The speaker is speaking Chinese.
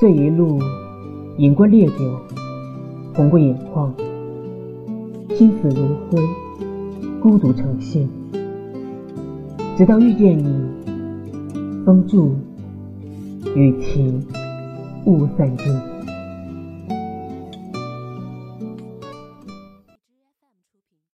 这一路饮过烈酒红过眼眶心死如灰孤独成性直到遇见你风住雨停雾散尽。